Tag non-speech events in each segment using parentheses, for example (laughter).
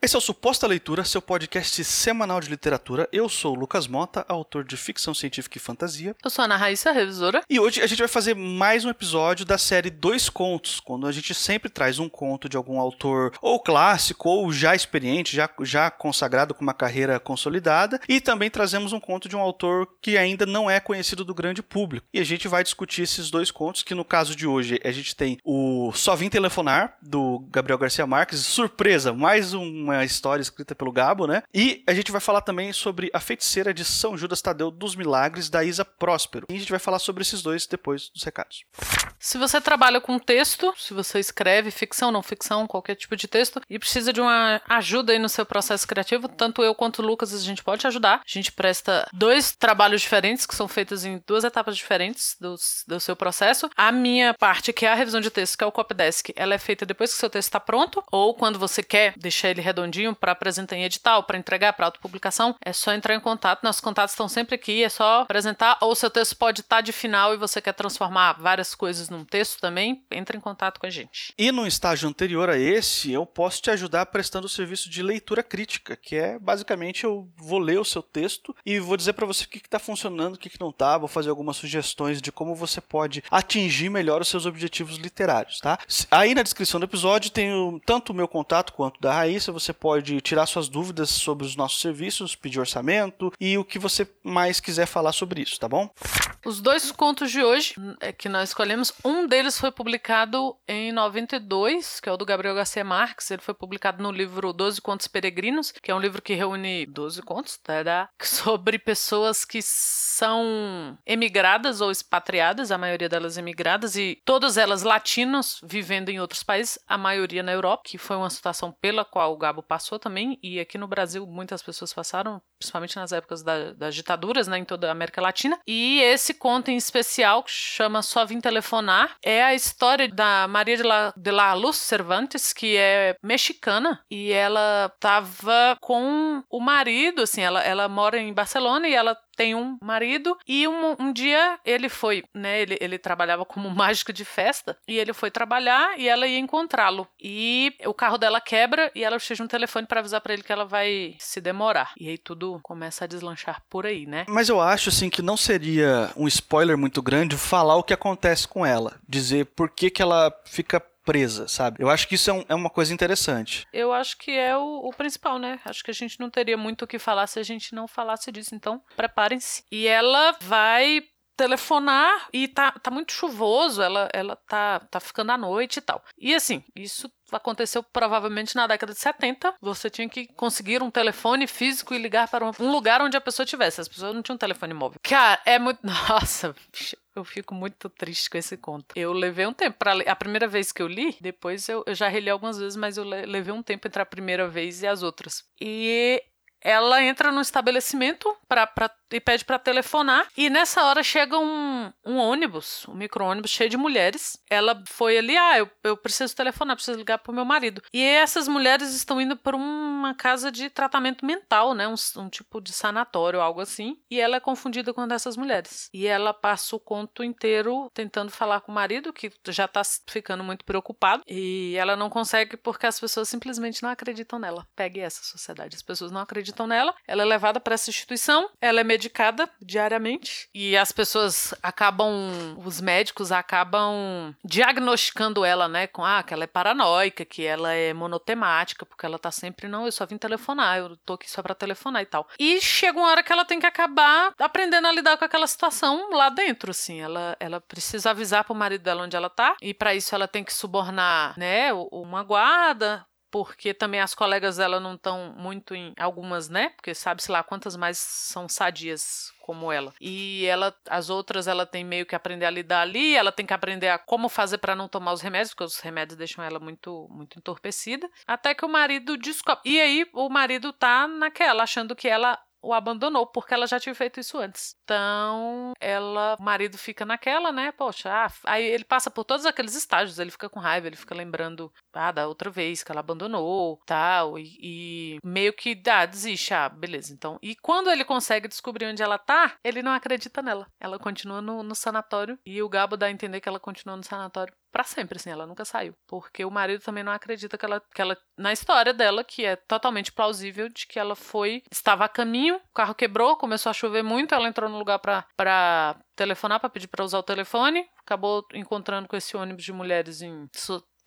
Esse é o Suposta Leitura, seu podcast semanal de literatura. Eu sou o Lucas Mota, autor de ficção científica e fantasia. Eu sou a Ana Raíssa, revisora. E hoje a gente vai fazer mais um episódio da série Dois Contos, quando a gente sempre traz um conto de algum autor ou clássico ou já experiente, já, já consagrado com uma carreira consolidada, e também trazemos um conto de um autor que ainda não é conhecido do grande público. E a gente vai discutir esses dois contos, que no caso de hoje a gente tem o Só Vim Telefonar, do Gabriel Garcia Marques. Surpresa, mais um uma história escrita pelo Gabo, né? E a gente vai falar também sobre A Feiticeira de São Judas Tadeu dos Milagres, da Isa Próspero. E a gente vai falar sobre esses dois depois dos recados. Se você trabalha com texto, se você escreve ficção, não ficção, qualquer tipo de texto, e precisa de uma ajuda aí no seu processo criativo, tanto eu quanto o Lucas a gente pode te ajudar. A gente presta dois trabalhos diferentes, que são feitos em duas etapas diferentes do, do seu processo. A minha parte, que é a revisão de texto, que é o copydesk, ela é feita depois que o seu texto está pronto, ou quando você quer deixar ele redondinho para apresentar em edital, para entregar para autopublicação, é só entrar em contato. Nossos contatos estão sempre aqui, é só apresentar. Ou seu texto pode estar tá de final e você quer transformar várias coisas num texto também, entre em contato com a gente. E no estágio anterior a esse, eu posso te ajudar prestando o serviço de leitura crítica, que é basicamente eu vou ler o seu texto e vou dizer para você o que está funcionando, o que, que não está, vou fazer algumas sugestões de como você pode atingir melhor os seus objetivos literários, tá? Aí na descrição do episódio tem o, tanto o meu contato quanto da Raíssa, você pode tirar suas dúvidas sobre os nossos serviços, pedir orçamento e o que você mais quiser falar sobre isso, tá bom? Os dois contos de hoje é que nós escolhemos, um deles foi publicado em 92, que é o do Gabriel Garcia Marques. Ele foi publicado no livro Doze Contos Peregrinos, que é um livro que reúne 12 contos tá, (laughs) sobre pessoas que são emigradas ou expatriadas, a maioria delas emigradas, e todas elas latinos vivendo em outros países, a maioria na Europa, que foi uma situação pela qual o Gabo passou também, e aqui no Brasil muitas pessoas passaram, principalmente nas épocas da, das ditaduras, né, em toda a América Latina. E esse conto em especial, que chama Só Vim Telefonar, é a história da Maria de la, de la Luz Cervantes, que é mexicana, e ela tava com o marido, assim, ela, ela mora em Barcelona e ela tem um marido e um, um dia ele foi, né? Ele, ele trabalhava como mágico de festa e ele foi trabalhar e ela ia encontrá-lo. E o carro dela quebra e ela de um telefone para avisar para ele que ela vai se demorar. E aí tudo começa a deslanchar por aí, né? Mas eu acho assim que não seria um spoiler muito grande falar o que acontece com ela, dizer por que que ela fica presa, sabe? Eu acho que isso é, um, é uma coisa interessante. Eu acho que é o, o, principal, né? Acho que a gente não teria muito o que falar se a gente não falasse disso. Então, preparem-se. E ela vai telefonar e tá, tá muito chuvoso, ela, ela tá, tá ficando à noite e tal. E assim, isso aconteceu provavelmente na década de 70. Você tinha que conseguir um telefone físico e ligar para um lugar onde a pessoa tivesse. As pessoas não tinham um telefone móvel. Cara, é muito. (laughs) Nossa, eu fico muito triste com esse conto. Eu levei um tempo para. A primeira vez que eu li, depois eu, eu já reli algumas vezes, mas eu levei um tempo entre a primeira vez e as outras. E ela entra no estabelecimento pra, e pede para telefonar. E nessa hora chega um, um ônibus, um micro-ônibus cheio de mulheres. Ela foi ali, ah, eu, eu preciso telefonar, preciso ligar pro meu marido. E essas mulheres estão indo para uma casa de tratamento mental, né? Um, um, tipo de sanatório, algo assim. E ela é confundida com uma dessas mulheres. E ela passa o conto inteiro tentando falar com o marido, que já tá ficando muito preocupado. E ela não consegue porque as pessoas simplesmente não acreditam nela. Pegue essa sociedade. As pessoas não acreditam nela, ela é levada para essa instituição, ela é medicada diariamente. E as pessoas acabam, os médicos acabam diagnosticando ela, né, com ah, que ela é paranoica, que ela é monotemática, porque ela tá sempre não, eu só vim telefonar, eu tô aqui só para telefonar e tal. E chega uma hora que ela tem que acabar aprendendo a lidar com aquela situação lá dentro, assim, ela ela precisa avisar pro marido dela onde ela tá e para isso ela tem que subornar, né, uma guarda porque também as colegas dela não estão muito em algumas, né? Porque sabe-se lá quantas mais são sadias como ela. E ela, as outras, ela tem meio que aprender a lidar ali, ela tem que aprender a como fazer para não tomar os remédios, porque os remédios deixam ela muito muito entorpecida, até que o marido descobre. E aí o marido tá naquela achando que ela o abandonou, porque ela já tinha feito isso antes. Então, ela, o marido fica naquela, né? Poxa, ah, aí ele passa por todos aqueles estágios, ele fica com raiva, ele fica lembrando ah, da outra vez que ela abandonou, tal, e, e meio que ah, desiste, ah, beleza. Então, e quando ele consegue descobrir onde ela tá, ele não acredita nela. Ela continua no, no sanatório e o Gabo dá a entender que ela continua no sanatório para sempre, assim, ela nunca saiu. Porque o marido também não acredita que ela, que ela. Na história dela, que é totalmente plausível, de que ela foi. Estava a caminho, o carro quebrou, começou a chover muito, ela entrou no lugar para telefonar, para pedir para usar o telefone, acabou encontrando com esse ônibus de mulheres em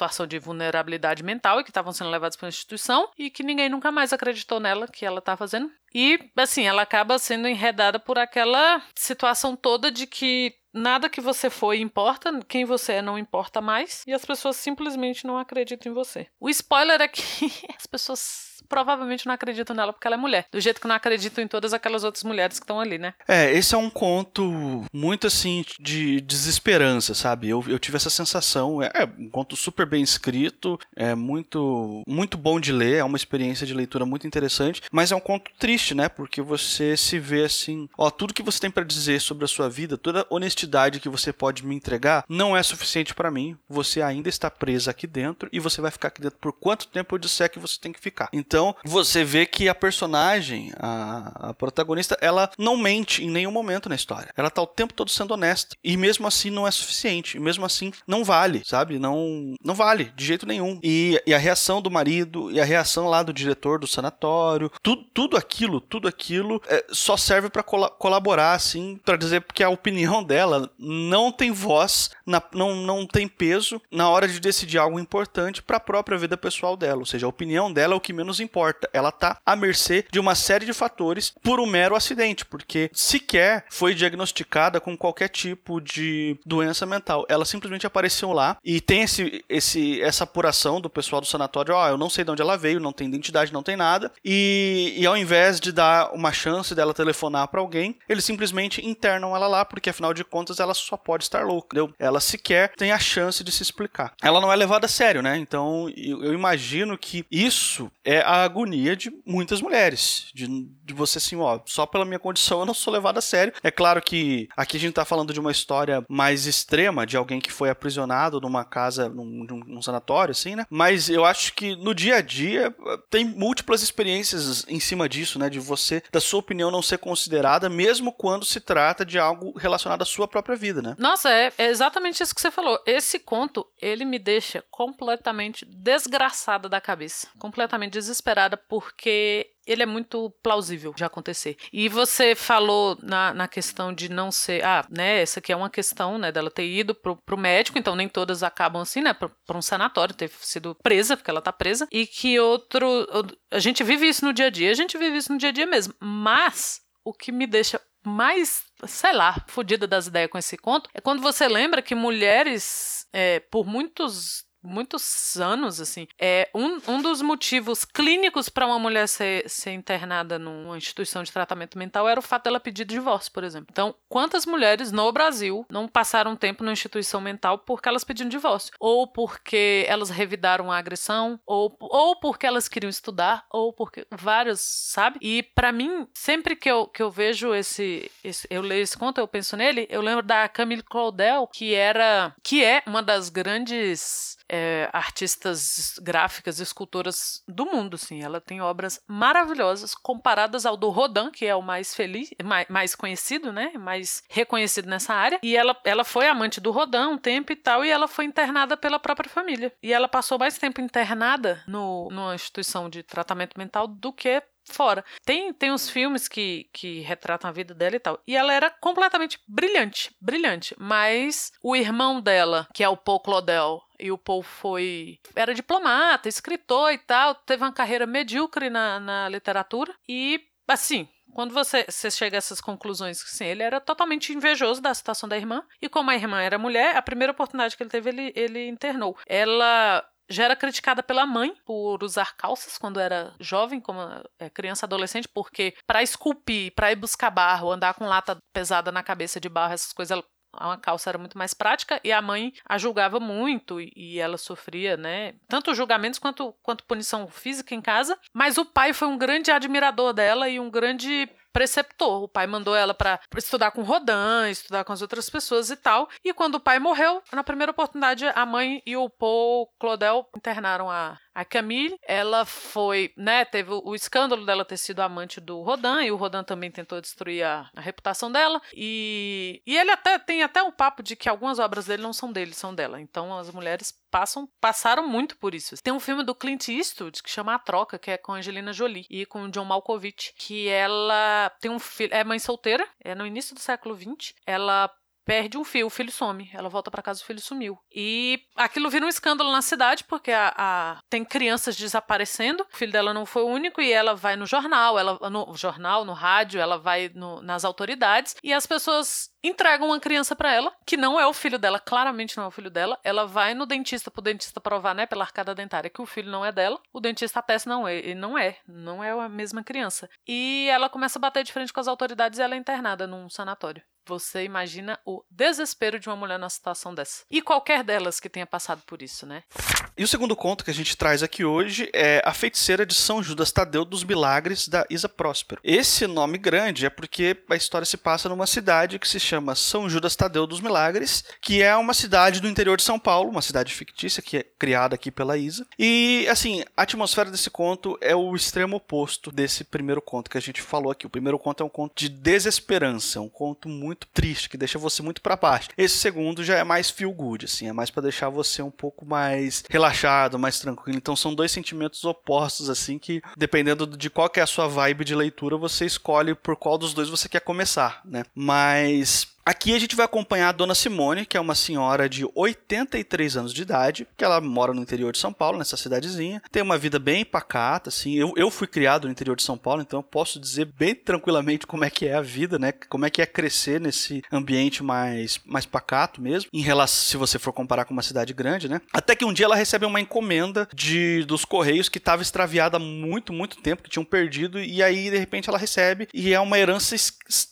situação de vulnerabilidade mental e que estavam sendo levadas para a instituição e que ninguém nunca mais acreditou nela que ela estava fazendo. E assim, ela acaba sendo enredada por aquela situação toda de que nada que você foi importa, quem você é não importa mais, e as pessoas simplesmente não acreditam em você. O spoiler é que (laughs) as pessoas provavelmente não acreditam nela porque ela é mulher. Do jeito que não acreditam em todas aquelas outras mulheres que estão ali, né? É, esse é um conto muito assim de desesperança, sabe? Eu, eu tive essa sensação. É, é um conto super bem escrito, é muito, muito bom de ler, é uma experiência de leitura muito interessante, mas é um conto triste, né? Porque você se vê assim, ó, tudo que você tem para dizer sobre a sua vida, toda honestidade que você pode me entregar, não é suficiente para mim. Você ainda está presa aqui dentro e você vai ficar aqui dentro por quanto tempo eu disser que você tem que ficar. Então, então, você vê que a personagem, a, a, protagonista, ela não mente em nenhum momento na história. Ela tá o tempo todo sendo honesta. E mesmo assim não é suficiente. E mesmo assim não vale, sabe? Não, não vale, de jeito nenhum. E, e a reação do marido, e a reação lá do diretor do sanatório, tudo, tudo aquilo, tudo aquilo é, só serve para col colaborar, assim, para dizer que a opinião dela não tem voz, na, não, não tem peso na hora de decidir algo importante para a própria vida pessoal dela. Ou seja, a opinião dela é o que menos importa. Ela tá à mercê de uma série de fatores por um mero acidente, porque sequer foi diagnosticada com qualquer tipo de doença mental. Ela simplesmente apareceu lá e tem esse, esse essa apuração do pessoal do sanatório, ó, oh, eu não sei de onde ela veio, não tem identidade, não tem nada. E, e ao invés de dar uma chance dela telefonar para alguém, eles simplesmente internam ela lá, porque afinal de contas ela só pode estar louca, entendeu? Ela sequer tem a chance de se explicar. Ela não é levada a sério, né? Então eu imagino que isso é a agonia de muitas mulheres. De, de você assim, ó, só pela minha condição eu não sou levado a sério. É claro que aqui a gente tá falando de uma história mais extrema, de alguém que foi aprisionado numa casa, num, num sanatório, assim, né? Mas eu acho que no dia a dia tem múltiplas experiências em cima disso, né? De você, da sua opinião não ser considerada, mesmo quando se trata de algo relacionado à sua própria vida, né? Nossa, é, é exatamente isso que você falou. Esse conto, ele me deixa completamente desgraçada da cabeça. Completamente desesperada desesperada porque ele é muito plausível de acontecer. E você falou na, na questão de não ser. Ah, né? Essa aqui é uma questão, né? Dela ter ido pro, pro médico, então nem todas acabam assim, né? Pra um sanatório, ter sido presa, porque ela tá presa. E que outro. A gente vive isso no dia a dia, a gente vive isso no dia a dia mesmo. Mas o que me deixa mais, sei lá, fodida das ideias com esse conto é quando você lembra que mulheres, é, por muitos muitos anos, assim. É um, um dos motivos clínicos para uma mulher ser, ser internada numa instituição de tratamento mental era o fato dela pedir divórcio, por exemplo. Então, quantas mulheres no Brasil não passaram tempo numa instituição mental porque elas pediam divórcio? Ou porque elas revidaram a agressão, ou, ou porque elas queriam estudar, ou porque vários, sabe? E para mim, sempre que eu, que eu vejo esse, esse, eu leio esse conto, eu penso nele, eu lembro da Camille Claudel, que era que é uma das grandes é, artistas gráficas, escultoras do mundo, sim. Ela tem obras maravilhosas comparadas ao do Rodin, que é o mais feliz, mais, mais conhecido, né? Mais reconhecido nessa área. E ela, ela foi amante do Rodin um tempo e tal, e ela foi internada pela própria família. E ela passou mais tempo internada no, numa instituição de tratamento mental do que fora. Tem, tem uns filmes que, que retratam a vida dela e tal. E ela era completamente brilhante, brilhante. Mas o irmão dela, que é o Paul Claudel, e o Paul foi. era diplomata, escritor e tal, teve uma carreira medíocre na, na literatura. E, assim, quando você, você chega a essas conclusões, assim, ele era totalmente invejoso da situação da irmã, e como a irmã era mulher, a primeira oportunidade que ele teve, ele, ele internou. Ela já era criticada pela mãe por usar calças quando era jovem, como é, criança adolescente, porque para esculpir, para ir buscar barro, andar com lata pesada na cabeça de barro, essas coisas, ela uma calça era muito mais prática e a mãe a julgava muito e ela sofria, né, tanto julgamentos quanto, quanto punição física em casa. Mas o pai foi um grande admirador dela e um grande preceptor. O pai mandou ela para estudar com Rodin, estudar com as outras pessoas e tal. E quando o pai morreu, na primeira oportunidade, a mãe e o Paul Claudel internaram a, A Camille, ela foi, né, teve o, escândalo dela ter sido amante do Rodin, e o Rodin também tentou destruir a, a, reputação dela. E, e ele até tem até um papo de que algumas obras dele não são dele, são dela. Então as mulheres passam passaram muito por isso. Tem um filme do Clint Eastwood que chama A Troca, que é com Angelina Jolie e com John Malkovich, que ela tem um filho, é mãe solteira, é no início do século XX. Ela perde um filho, o filho some. Ela volta para casa, o filho sumiu. E aquilo vira um escândalo na cidade, porque a, a, tem crianças desaparecendo. O filho dela não foi o único e ela vai no jornal, ela no jornal, no rádio, ela vai no, nas autoridades e as pessoas entregam uma criança para ela, que não é o filho dela, claramente não é o filho dela. Ela vai no dentista pro dentista provar, né, pela arcada dentária, que o filho não é dela. O dentista atesta, não, ele não é, não é a mesma criança. E ela começa a bater de frente com as autoridades e ela é internada num sanatório. Você imagina o desespero de uma mulher numa situação dessa. E qualquer delas que tenha passado por isso, né? E o segundo conto que a gente traz aqui hoje é A Feiticeira de São Judas Tadeu dos Milagres, da Isa Próspero. Esse nome grande é porque a história se passa numa cidade que se chama São Judas Tadeu dos Milagres, que é uma cidade do interior de São Paulo, uma cidade fictícia que é criada aqui pela Isa. E, assim, a atmosfera desse conto é o extremo oposto desse primeiro conto que a gente falou aqui. O primeiro conto é um conto de desesperança, um conto muito triste, que deixa você muito para baixo. Esse segundo já é mais feel good, assim, é mais para deixar você um pouco mais relaxado, mais tranquilo. Então são dois sentimentos opostos, assim, que dependendo de qual que é a sua vibe de leitura, você escolhe por qual dos dois você quer começar, né? Mas Aqui a gente vai acompanhar a dona Simone, que é uma senhora de 83 anos de idade, que ela mora no interior de São Paulo, nessa cidadezinha. Tem uma vida bem pacata, assim. Eu, eu fui criado no interior de São Paulo, então eu posso dizer bem tranquilamente como é que é a vida, né? Como é que é crescer nesse ambiente mais, mais pacato mesmo, em relação, se você for comparar com uma cidade grande, né? Até que um dia ela recebe uma encomenda de dos Correios que estava extraviada há muito, muito tempo, que tinham perdido, e aí de repente ela recebe, e é uma herança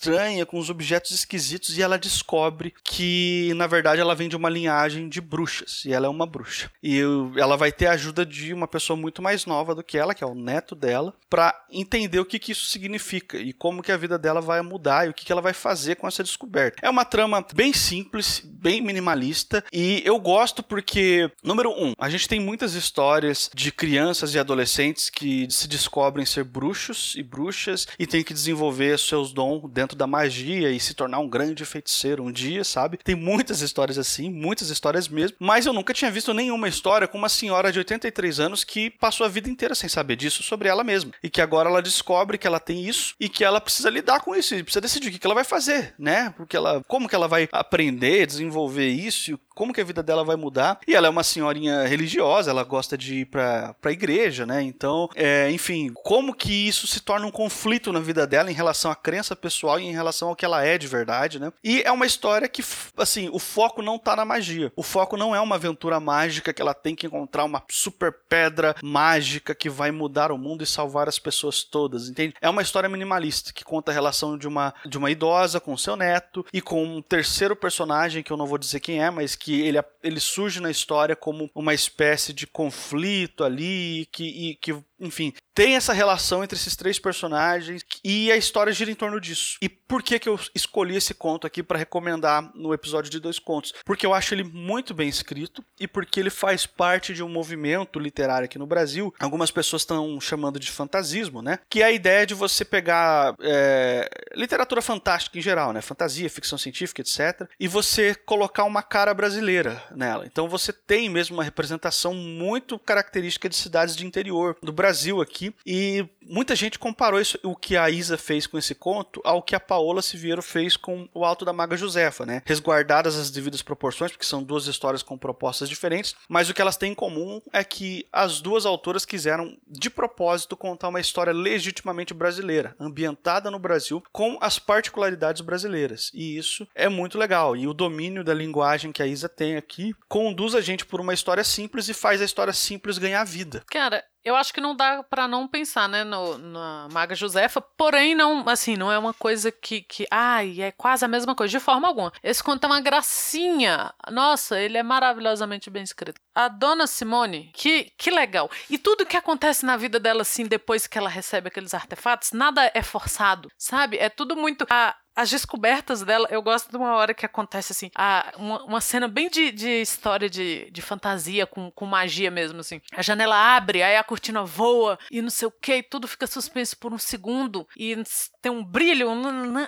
estranha, com os objetos esquisitos, e ela descobre que, na verdade, ela vem de uma linhagem de bruxas, e ela é uma bruxa. E ela vai ter a ajuda de uma pessoa muito mais nova do que ela, que é o neto dela, para entender o que, que isso significa e como que a vida dela vai mudar e o que, que ela vai fazer com essa descoberta. É uma trama bem simples, bem minimalista, e eu gosto porque, número um, a gente tem muitas histórias de crianças e adolescentes que se descobrem ser bruxos e bruxas e têm que desenvolver seus dons dentro da magia e se tornar um grande feiticeiro um dia, sabe? Tem muitas histórias assim, muitas histórias mesmo, mas eu nunca tinha visto nenhuma história com uma senhora de 83 anos que passou a vida inteira sem saber disso sobre ela mesma e que agora ela descobre que ela tem isso e que ela precisa lidar com isso, e precisa decidir o que ela vai fazer, né? Porque ela, como que ela vai aprender, desenvolver isso, como que a vida dela vai mudar. E ela é uma senhorinha religiosa, ela gosta de ir pra, pra igreja, né? Então, é, enfim, como que isso se torna um conflito na vida dela em relação à crença pessoal e em relação ao que ela é de verdade, né? E é uma história que, assim, o foco não tá na magia. O foco não é uma aventura mágica que ela tem que encontrar uma super pedra mágica que vai mudar o mundo e salvar as pessoas todas, entende? É uma história minimalista que conta a relação de uma, de uma idosa com seu neto e com um terceiro personagem que eu não vou dizer quem é, mas que ele, ele surge na história como uma espécie de conflito ali que, e, que enfim, tem essa relação entre esses três personagens e a história gira em torno disso. E por que que eu escolhi esse conto aqui para recomendar no episódio de dois contos? Porque eu acho ele muito bem escrito e porque ele faz parte de um movimento literário aqui no Brasil. Algumas pessoas estão chamando de fantasismo, né? Que é a ideia de você pegar é, literatura fantástica em geral, né? Fantasia, ficção científica, etc. E você colocar uma cara brasileira nela. Então você tem mesmo uma representação muito característica de cidades de interior do Brasil Brasil e muita gente comparou isso, o que a Isa fez com esse conto ao que a Paola Siviero fez com o Alto da Maga Josefa, né? Resguardadas as devidas proporções, porque são duas histórias com propostas diferentes, mas o que elas têm em comum é que as duas autoras quiseram, de propósito, contar uma história legitimamente brasileira, ambientada no Brasil, com as particularidades brasileiras. E isso é muito legal. E o domínio da linguagem que a Isa tem aqui conduz a gente por uma história simples e faz a história simples ganhar vida. Cara, eu acho que não dá para não pensar, né, no, na Maga Josefa, porém não, assim, não é uma coisa que, que, ai, é quase a mesma coisa, de forma alguma. Esse conto é uma gracinha. Nossa, ele é maravilhosamente bem escrito. A Dona Simone, que, que legal. E tudo que acontece na vida dela, assim, depois que ela recebe aqueles artefatos, nada é forçado, sabe? É tudo muito... A, as descobertas dela, eu gosto de uma hora que acontece assim, a, uma, uma cena bem de, de história de, de fantasia com, com magia mesmo, assim. A janela abre, aí a cortina voa e não sei o que, tudo fica suspenso por um segundo e tem um brilho.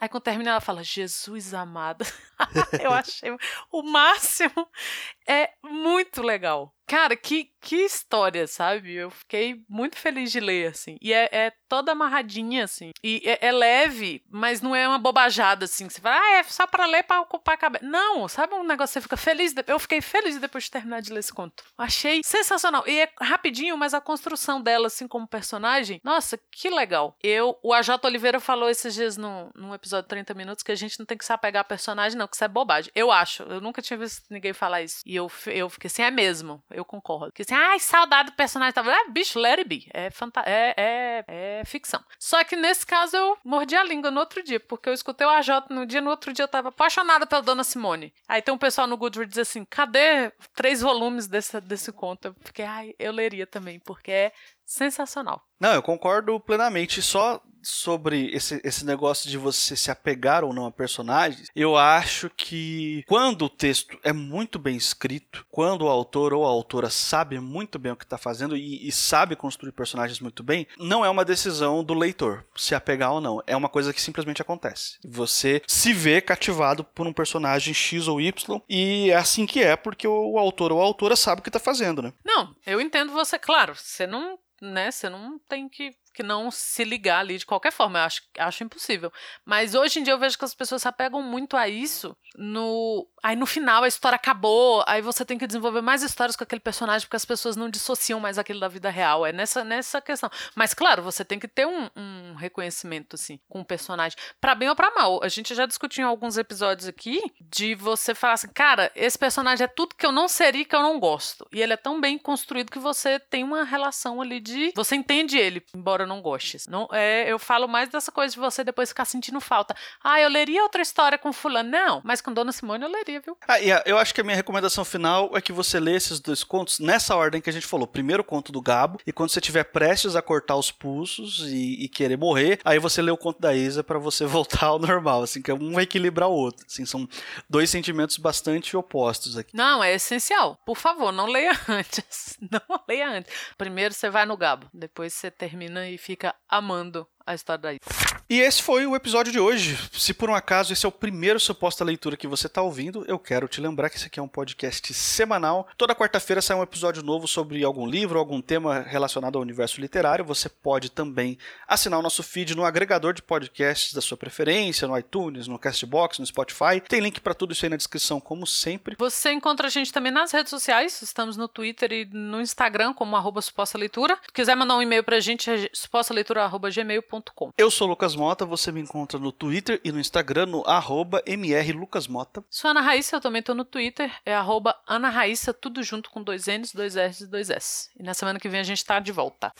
Aí quando termina, ela fala: Jesus amado. (laughs) eu achei o máximo. É muito legal. Cara, que, que história, sabe? Eu fiquei muito feliz de ler, assim. E é, é toda amarradinha, assim. E é, é, leve, mas não é uma bobajada, assim. Você fala, ah, é só pra ler pra ocupar a cabeça. Não, sabe um negócio que você fica feliz? De... Eu fiquei feliz depois de terminar de ler esse conto. Achei sensacional. E é rapidinho, mas a construção dela, assim, como personagem, nossa, que legal. Eu, o AJ Oliveira falou esses dias num, num episódio de 30 minutos que a gente não tem que se apegar a personagem, não, que isso é bobagem. Eu acho. Eu nunca tinha visto ninguém falar isso. E eu, eu fiquei assim, é mesmo. Eu concordo. Porque assim, ai, saudade do personagem. Tava, ah, bicho, let it be. É, é, é, é ficção. Só que nesse caso eu mordi a língua no outro dia, porque eu escutei o AJ no dia, no outro dia eu tava apaixonada pela Dona Simone. Aí tem um pessoal no Goodreads assim, cadê três volumes desse, desse conto? Eu fiquei, ai, eu leria também, porque é sensacional. Não, eu concordo plenamente. Só sobre esse, esse negócio de você se apegar ou não a personagens, eu acho que quando o texto é muito bem escrito, quando o autor ou a autora sabe muito bem o que está fazendo e, e, sabe construir personagens muito bem, não é uma decisão do leitor se apegar ou não. É uma coisa que simplesmente acontece. Você se vê cativado por um personagem X ou Y e é assim que é porque o autor ou a autora sabe o que está fazendo, né? Não, eu entendo você, claro. Você não né? Você não tem que que não se ligar ali de qualquer forma. Eu acho, acho impossível. Mas hoje em dia eu vejo que as pessoas se apegam muito a isso. No, aí no final a história acabou, aí você tem que desenvolver mais histórias com aquele personagem porque as pessoas não dissociam mais aquilo da vida real. É nessa, nessa questão. Mas claro, você tem que ter um, um reconhecimento assim com o personagem, para bem ou para mal. A gente já discutiu em alguns episódios aqui de você falar assim, cara, esse personagem é tudo que eu não seria que eu não gosto. E ele é tão bem construído que você tem uma relação ali de, você entende ele, embora embora eu não goste. Não, é, eu falo mais dessa coisa de você depois ficar sentindo falta. Ah, eu leria outra história com fulano. Não, mas com Dona Simone eu leria, viu? Ah, e eu acho que a minha recomendação final é que você lê esses dois contos nessa ordem que a gente falou. Primeiro o conto do Gabo, e quando você estiver prestes a cortar os pulsos e, e, querer morrer, aí você lê o conto da Isa para você (laughs) voltar ao normal, assim, que um vai equilibrar o outro. Assim, são dois sentimentos bastante opostos aqui. Não, é essencial. Por favor, não leia (laughs) antes. Não leia antes. Primeiro você vai no Gabo, depois você termina e fica amando a história da E esse foi o episódio de hoje. Se por um acaso esse é o primeiro suposta leitura que você está ouvindo, eu quero te lembrar que esse aqui é um podcast semanal. Toda quarta-feira sai um episódio novo sobre algum livro, algum tema relacionado ao universo literário. Você pode também assinar o nosso feed no agregador de podcasts da sua preferência, no iTunes, no Castbox, no Spotify. Tem link para tudo isso aí na descrição, como sempre. Você encontra a gente também nas redes sociais. Estamos no Twitter e no Instagram como arroba suposta leitura. Se quiser mandar um e-mail para a gente, é supostaleitura.gmail.com eu sou Lucas Mota, você me encontra no Twitter e no Instagram no arroba mrlucasmota. Sou Ana Raíssa, eu também tô no Twitter, é arroba Ana Raíssa, tudo junto com dois N's, dois R's e dois S. E na semana que vem a gente tá de volta.